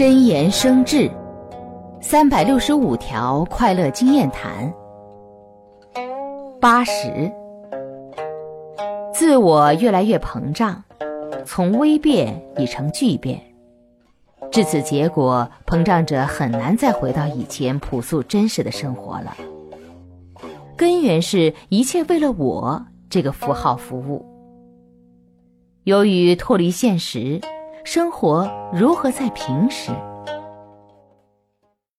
真言生智，三百六十五条快乐经验谈。八十，自我越来越膨胀，从微变已成巨变。至此结果，膨胀者很难再回到以前朴素真实的生活了。根源是一切为了我这个符号服务。由于脱离现实，生活如何在平时？